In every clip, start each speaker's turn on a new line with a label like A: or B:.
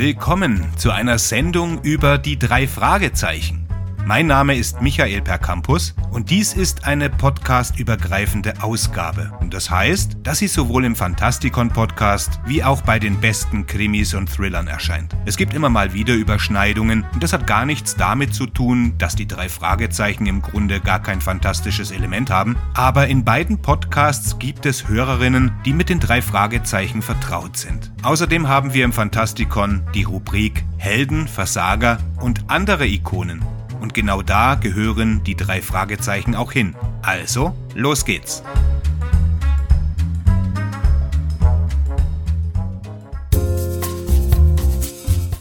A: Willkommen zu einer Sendung über die drei Fragezeichen. Mein Name ist Michael Percampus und dies ist eine podcastübergreifende Ausgabe. Und das heißt, dass sie sowohl im Fantastikon-Podcast wie auch bei den besten Krimis und Thrillern erscheint. Es gibt immer mal wieder Überschneidungen und das hat gar nichts damit zu tun, dass die drei Fragezeichen im Grunde gar kein fantastisches Element haben. Aber in beiden Podcasts gibt es Hörerinnen, die mit den drei Fragezeichen vertraut sind. Außerdem haben wir im Fantastikon die Rubrik Helden, Versager und andere Ikonen. Und genau da gehören die drei Fragezeichen auch hin. Also, los geht's.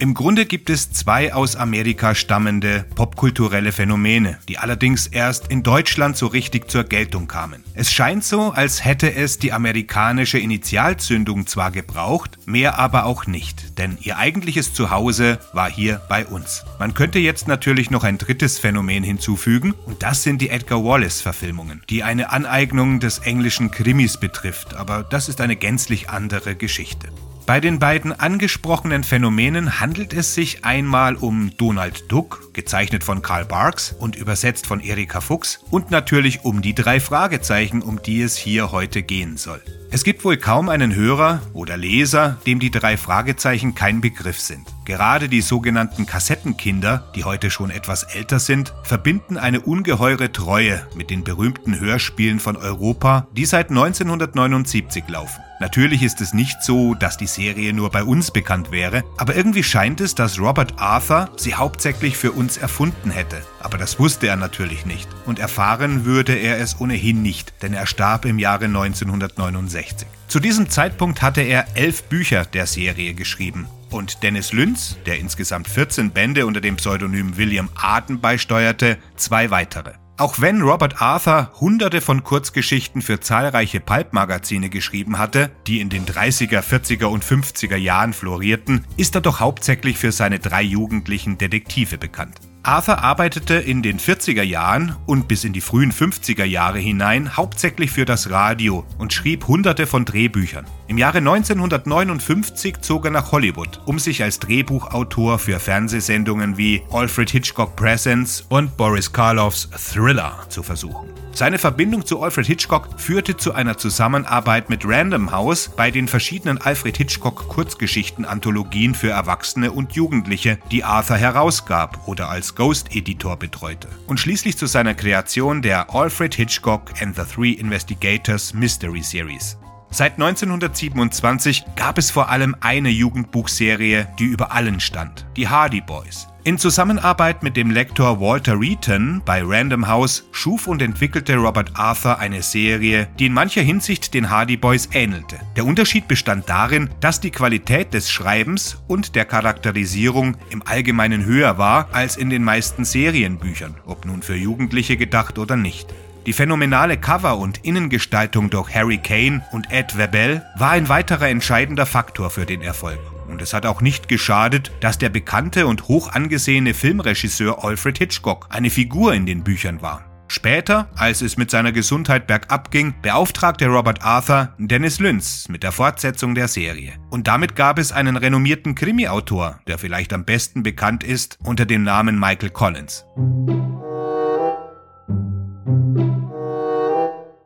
A: Im Grunde gibt es zwei aus Amerika stammende popkulturelle Phänomene, die allerdings erst in Deutschland so richtig zur Geltung kamen. Es scheint so, als hätte es die amerikanische Initialzündung zwar gebraucht, mehr aber auch nicht, denn ihr eigentliches Zuhause war hier bei uns. Man könnte jetzt natürlich noch ein drittes Phänomen hinzufügen, und das sind die Edgar Wallace-Verfilmungen, die eine Aneignung des englischen Krimis betrifft, aber das ist eine gänzlich andere Geschichte. Bei den beiden angesprochenen Phänomenen handelt es sich einmal um Donald Duck, gezeichnet von Karl Barks und übersetzt von Erika Fuchs, und natürlich um die drei Fragezeichen, um die es hier heute gehen soll. Es gibt wohl kaum einen Hörer oder Leser, dem die drei Fragezeichen kein Begriff sind. Gerade die sogenannten Kassettenkinder, die heute schon etwas älter sind, verbinden eine ungeheure Treue mit den berühmten Hörspielen von Europa, die seit 1979 laufen. Natürlich ist es nicht so, dass die Serie nur bei uns bekannt wäre, aber irgendwie scheint es, dass Robert Arthur sie hauptsächlich für uns erfunden hätte. Aber das wusste er natürlich nicht. Und erfahren würde er es ohnehin nicht, denn er starb im Jahre 1969. Zu diesem Zeitpunkt hatte er elf Bücher der Serie geschrieben und Dennis Lünz, der insgesamt 14 Bände unter dem Pseudonym William Arden beisteuerte, zwei weitere. Auch wenn Robert Arthur hunderte von Kurzgeschichten für zahlreiche Pulp-Magazine geschrieben hatte, die in den 30er, 40er und 50er Jahren florierten, ist er doch hauptsächlich für seine drei jugendlichen Detektive bekannt. Arthur arbeitete in den 40er Jahren und bis in die frühen 50er Jahre hinein hauptsächlich für das Radio und schrieb hunderte von Drehbüchern. Im Jahre 1959 zog er nach Hollywood, um sich als Drehbuchautor für Fernsehsendungen wie Alfred Hitchcock Presents und Boris Karloffs Thriller zu versuchen. Seine Verbindung zu Alfred Hitchcock führte zu einer Zusammenarbeit mit Random House bei den verschiedenen Alfred Hitchcock Kurzgeschichten-Anthologien für Erwachsene und Jugendliche, die Arthur herausgab oder als Ghost-Editor betreute. Und schließlich zu seiner Kreation der Alfred Hitchcock and the Three Investigators Mystery Series. Seit 1927 gab es vor allem eine Jugendbuchserie, die über allen stand, die Hardy Boys. In Zusammenarbeit mit dem Lektor Walter Reaton bei Random House schuf und entwickelte Robert Arthur eine Serie, die in mancher Hinsicht den Hardy Boys ähnelte. Der Unterschied bestand darin, dass die Qualität des Schreibens und der Charakterisierung im Allgemeinen höher war als in den meisten Serienbüchern, ob nun für Jugendliche gedacht oder nicht. Die phänomenale Cover- und Innengestaltung durch Harry Kane und Ed Webel war ein weiterer entscheidender Faktor für den Erfolg. Und es hat auch nicht geschadet, dass der bekannte und hoch angesehene Filmregisseur Alfred Hitchcock eine Figur in den Büchern war. Später, als es mit seiner Gesundheit bergab ging, beauftragte Robert Arthur Dennis Lynch mit der Fortsetzung der Serie. Und damit gab es einen renommierten Krimi-Autor, der vielleicht am besten bekannt ist unter dem Namen Michael Collins.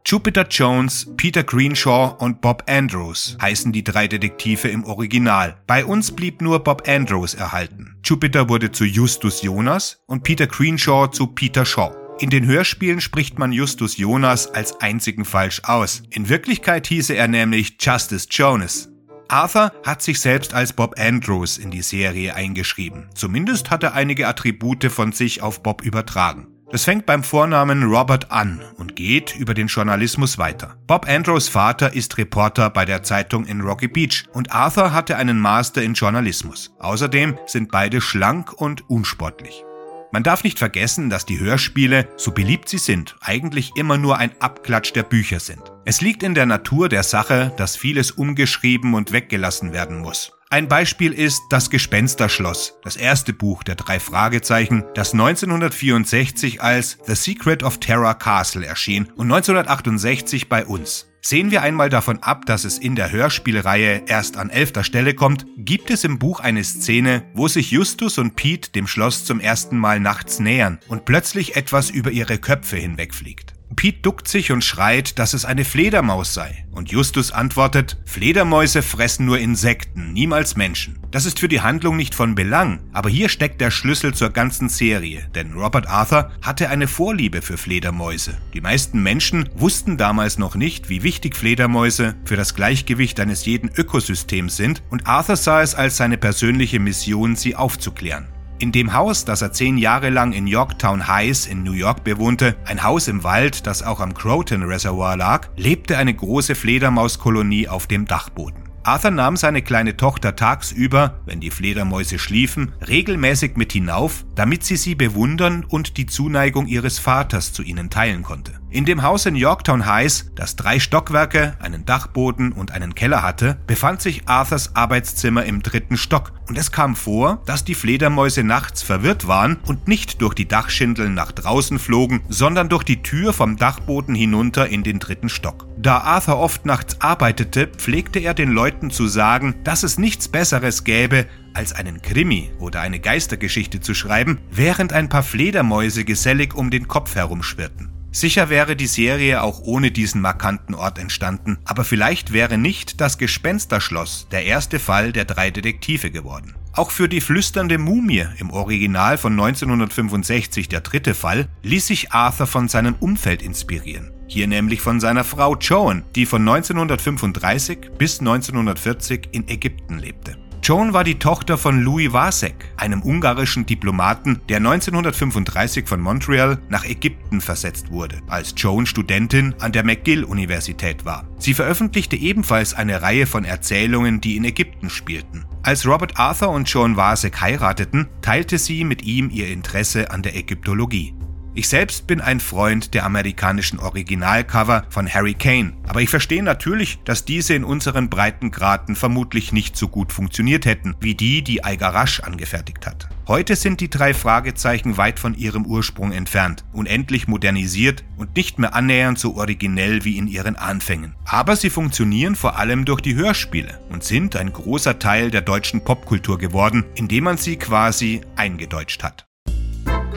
A: Jupiter Jones, Peter Greenshaw und Bob Andrews heißen die drei Detektive im Original. Bei uns blieb nur Bob Andrews erhalten. Jupiter wurde zu Justus Jonas und Peter Greenshaw zu Peter Shaw. In den Hörspielen spricht man Justus Jonas als einzigen falsch aus. In Wirklichkeit hieße er nämlich Justice Jonas. Arthur hat sich selbst als Bob Andrews in die Serie eingeschrieben. Zumindest hat er einige Attribute von sich auf Bob übertragen. Es fängt beim Vornamen Robert an und geht über den Journalismus weiter. Bob Andrews Vater ist Reporter bei der Zeitung in Rocky Beach und Arthur hatte einen Master in Journalismus. Außerdem sind beide schlank und unsportlich. Man darf nicht vergessen, dass die Hörspiele, so beliebt sie sind, eigentlich immer nur ein Abklatsch der Bücher sind. Es liegt in der Natur der Sache, dass vieles umgeschrieben und weggelassen werden muss. Ein Beispiel ist Das Gespensterschloss, das erste Buch der drei Fragezeichen, das 1964 als The Secret of Terror Castle erschien und 1968 bei uns. Sehen wir einmal davon ab, dass es in der Hörspielreihe erst an elfter Stelle kommt, gibt es im Buch eine Szene, wo sich Justus und Pete dem Schloss zum ersten Mal nachts nähern und plötzlich etwas über ihre Köpfe hinwegfliegt. Pete duckt sich und schreit, dass es eine Fledermaus sei. Und Justus antwortet, Fledermäuse fressen nur Insekten, niemals Menschen. Das ist für die Handlung nicht von Belang, aber hier steckt der Schlüssel zur ganzen Serie, denn Robert Arthur hatte eine Vorliebe für Fledermäuse. Die meisten Menschen wussten damals noch nicht, wie wichtig Fledermäuse für das Gleichgewicht eines jeden Ökosystems sind und Arthur sah es als seine persönliche Mission, sie aufzuklären. In dem Haus, das er zehn Jahre lang in Yorktown Heights in New York bewohnte, ein Haus im Wald, das auch am Croton Reservoir lag, lebte eine große Fledermauskolonie auf dem Dachboden. Arthur nahm seine kleine Tochter tagsüber, wenn die Fledermäuse schliefen, regelmäßig mit hinauf, damit sie sie bewundern und die Zuneigung ihres Vaters zu ihnen teilen konnte. In dem Haus in Yorktown Heights, das drei Stockwerke, einen Dachboden und einen Keller hatte, befand sich Arthurs Arbeitszimmer im dritten Stock und es kam vor, dass die Fledermäuse nachts verwirrt waren und nicht durch die Dachschindeln nach draußen flogen, sondern durch die Tür vom Dachboden hinunter in den dritten Stock. Da Arthur oft nachts arbeitete, pflegte er den Leuten zu sagen, dass es nichts Besseres gäbe, als einen Krimi oder eine Geistergeschichte zu schreiben, während ein paar Fledermäuse gesellig um den Kopf herumschwirrten. Sicher wäre die Serie auch ohne diesen markanten Ort entstanden, aber vielleicht wäre nicht das Gespensterschloss der erste Fall der drei Detektive geworden. Auch für die flüsternde Mumie im Original von 1965 der dritte Fall ließ sich Arthur von seinem Umfeld inspirieren. Hier nämlich von seiner Frau Joan, die von 1935 bis 1940 in Ägypten lebte. Joan war die Tochter von Louis Vasek, einem ungarischen Diplomaten, der 1935 von Montreal nach Ägypten versetzt wurde, als Joan Studentin an der McGill-Universität war. Sie veröffentlichte ebenfalls eine Reihe von Erzählungen, die in Ägypten spielten. Als Robert Arthur und Joan Vasek heirateten, teilte sie mit ihm ihr Interesse an der Ägyptologie. Ich selbst bin ein Freund der amerikanischen Originalcover von Harry Kane, aber ich verstehe natürlich, dass diese in unseren Breitengraden vermutlich nicht so gut funktioniert hätten, wie die, die Algarasch angefertigt hat. Heute sind die drei Fragezeichen weit von ihrem Ursprung entfernt, unendlich modernisiert und nicht mehr annähernd so originell wie in ihren Anfängen. Aber sie funktionieren vor allem durch die Hörspiele und sind ein großer Teil der deutschen Popkultur geworden, indem man sie quasi eingedeutscht hat.